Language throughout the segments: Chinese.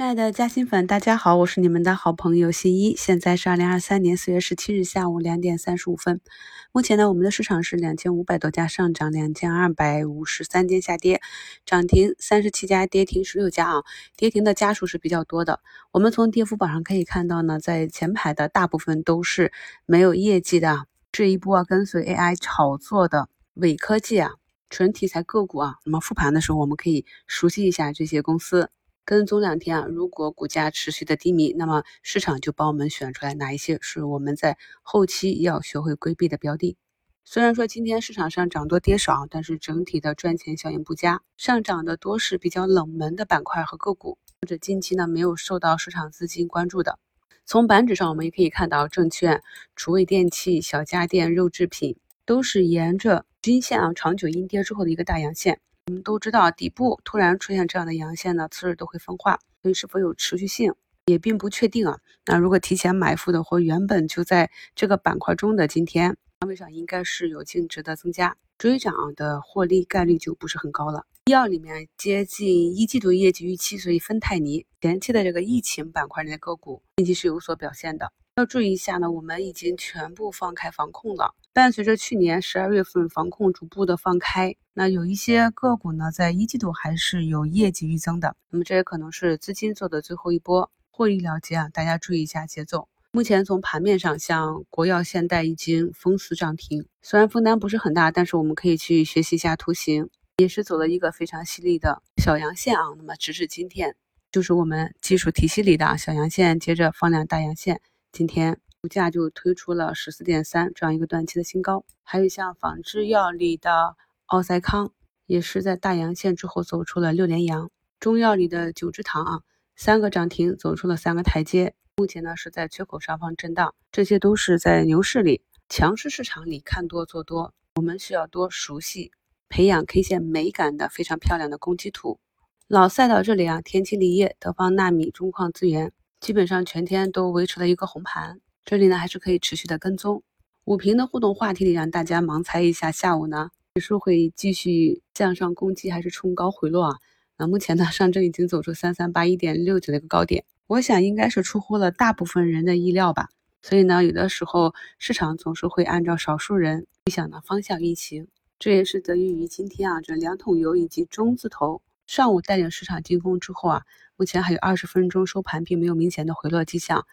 亲爱的嘉兴粉，大家好，我是你们的好朋友新一。现在是二零二三年四月十七日下午两点三十五分。目前呢，我们的市场是两千五百多家上涨，两千二百五十三点下跌，涨停三十七家，跌停十六家啊。跌停的家数是比较多的。我们从跌幅榜上可以看到呢，在前排的大部分都是没有业绩的。这一波跟随 AI 炒作的伪科技啊，纯题材个股啊。那么复盘的时候，我们可以熟悉一下这些公司。跟踪两天啊，如果股价持续的低迷，那么市场就帮我们选出来哪一些是我们在后期要学会规避的标的。虽然说今天市场上涨多跌少，但是整体的赚钱效应不佳，上涨的多是比较冷门的板块和个股，或者近期呢没有受到市场资金关注的。从板指上我们也可以看到，证券、厨卫电器、小家电、肉制品都是沿着均线啊长久阴跌之后的一个大阳线。我们都知道，底部突然出现这样的阳线呢，次日都会分化，所以是否有持续性也并不确定啊。那如果提前埋伏的或原本就在这个板块中的，今天仓位上应该是有净值的增加，追涨的获利概率就不是很高了。医药里面接近一季度业绩预期，所以芬太尼前期的这个疫情板块里的个股近期是有所表现的。要注意一下呢，我们已经全部放开防控了。伴随着去年十二月份防控逐步的放开，那有一些个股呢，在一季度还是有业绩预增的。那么这也可能是资金做的最后一波获利了结啊，大家注意一下节奏。目前从盘面上，像国药、现代已经封死涨停，虽然分单不是很大，但是我们可以去学习一下图形，也是走了一个非常犀利的小阳线啊。那么直至今天，就是我们技术体系里的小阳线，接着放量大阳线。今天股价就推出了十四点三这样一个短期的新高，还有像仿制药里的奥赛康，也是在大阳线之后走出了六连阳。中药里的九芝堂啊，三个涨停走出了三个台阶，目前呢是在缺口上方震荡，这些都是在牛市里强势市场里看多做多，我们需要多熟悉培养 K 线美感的非常漂亮的攻击图。老赛道这里啊，天齐锂业、德方纳米、中矿资源。基本上全天都维持了一个红盘，这里呢还是可以持续的跟踪。五平的互动话题里让大家盲猜一下，下午呢指数会继续向上攻击还是冲高回落啊？那目前呢上证已经走出三三八一点六九的一个高点，我想应该是出乎了大部分人的意料吧。所以呢有的时候市场总是会按照少数人预想的方向运行，这也是得益于今天啊这两桶油以及中字头上午带领市场进攻之后啊。目前还有二十分钟收盘，并没有明显的回落迹象。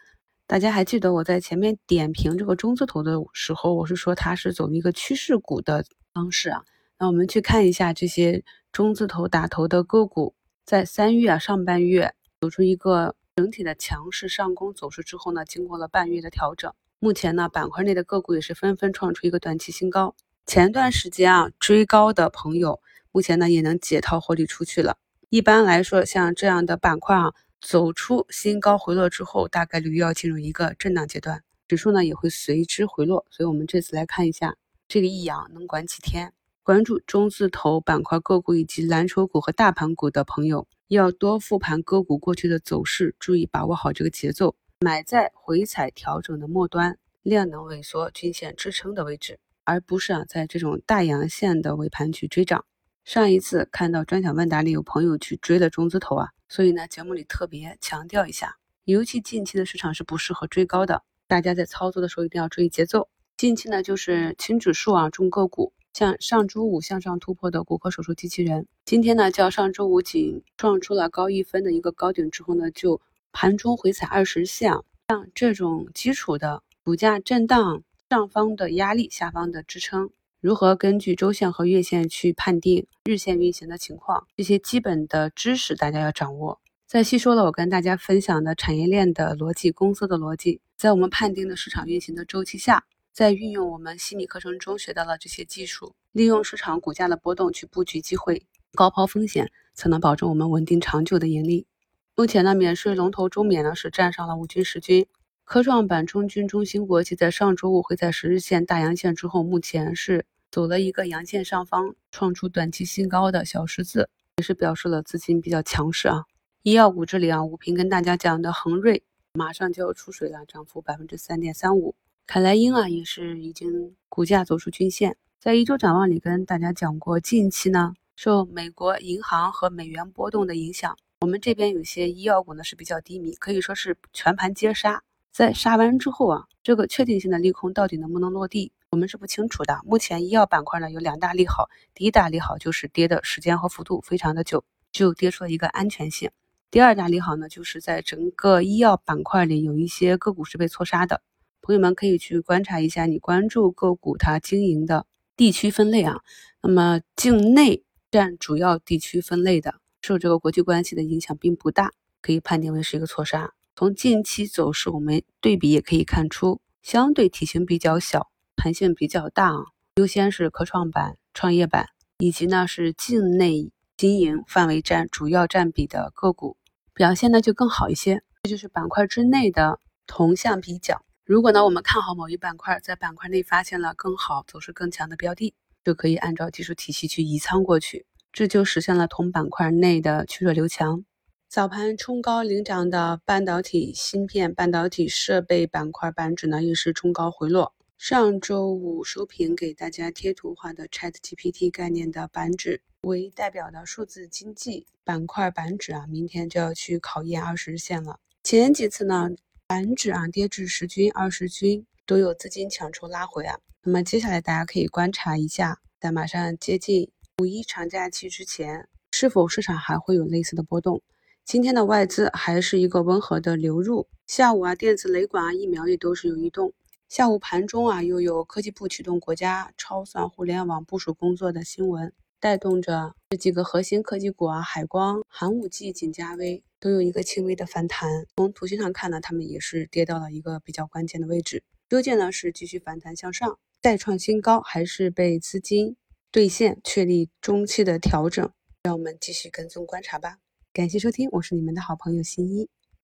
大家还记得我在前面点评这个中字头的时候，我是说它是走一个趋势股的方式啊。那我们去看一下这些中字头打头的个股，在三月啊上半月走出一个整体的强势上攻走势之后呢，经过了半月的调整，目前呢板块内的个股也是纷纷创出一个短期新高。前段时间啊追高的朋友，目前呢也能解套获利出去了。一般来说，像这样的板块啊，走出新高回落之后，大概率要进入一个震荡阶段，指数呢也会随之回落。所以，我们这次来看一下这个一阳能管几天。关注中字头板块个股以及蓝筹股和大盘股的朋友，要多复盘个股过去的走势，注意把握好这个节奏，买在回踩调整的末端，量能萎缩、均线支撑的位置，而不是啊在这种大阳线的尾盘去追涨。上一次看到专享问答里有朋友去追了中字头啊，所以呢节目里特别强调一下，尤其近期的市场是不适合追高的，大家在操作的时候一定要注意节奏。近期呢就是轻指数啊重个股，像上周五向上突破的骨科手术机器人，今天呢较上周五仅创出了高一分的一个高点之后呢，就盘中回踩二十线，像这种基础的股价震荡，上方的压力，下方的支撑。如何根据周线和月线去判定日线运行的情况？这些基本的知识大家要掌握。在吸收了我跟大家分享的产业链的逻辑、公司的逻辑，在我们判定的市场运行的周期下，再运用我们心理课程中学到的这些技术，利用市场股价的波动去布局机会，高抛风险，才能保证我们稳定长久的盈利。目前呢，免税龙头中免呢是站上了五军十军。科创板中军中芯国际在上周五会在十日线大阳线之后，目前是走了一个阳线上方，创出短期新高的小十字，也是表示了资金比较强势啊。医药股这里啊，武平跟大家讲的恒瑞马上就要出水了，涨幅百分之三点三五。凯莱英啊，也是已经股价走出均线。在一周展望里跟大家讲过，近期呢受美国银行和美元波动的影响，我们这边有些医药股呢是比较低迷，可以说是全盘皆杀。在杀完之后啊，这个确定性的利空到底能不能落地，我们是不清楚的。目前医药板块呢有两大利好，第一大利好就是跌的时间和幅度非常的久，就跌出了一个安全性。第二大利好呢，就是在整个医药板块里有一些个股是被错杀的，朋友们可以去观察一下你关注个股它经营的地区分类啊。那么境内占主要地区分类的。受这个国际关系的影响并不大，可以判定为是一个错杀。从近期走势，我们对比也可以看出，相对体型比较小、弹性比较大啊。优先是科创板、创业板，以及呢是境内经营范围占主要占比的个股，表现呢就更好一些。这就是板块之内的同向比较。如果呢我们看好某一板块，在板块内发现了更好、走势更强的标的，就可以按照技术体系去移仓过去。这就实现了同板块内的去弱留强。早盘冲高领涨的半导体芯片、半导体设备板块板指呢，也是冲高回落。上周五收评给大家贴图画的 ChatGPT 概念的板指为代表的数字经济板块板指啊，明天就要去考验二十日线了。前几次呢，板指啊跌至十均、二十均都有资金抢筹拉回啊。那么接下来大家可以观察一下，在马上接近。五一长假期之前，是否市场还会有类似的波动？今天的外资还是一个温和的流入。下午啊，电子雷管啊，疫苗也都是有异动。下午盘中啊，又有科技部启动国家超算互联网部署工作的新闻，带动着这几个核心科技股啊，海光、寒武纪、锦嘉微都有一个轻微的反弹。从图形上看呢，它们也是跌到了一个比较关键的位置。究竟呢是继续反弹向上，再创新高，还是被资金？兑现确立中期的调整，让我们继续跟踪观察吧。感谢收听，我是你们的好朋友新一。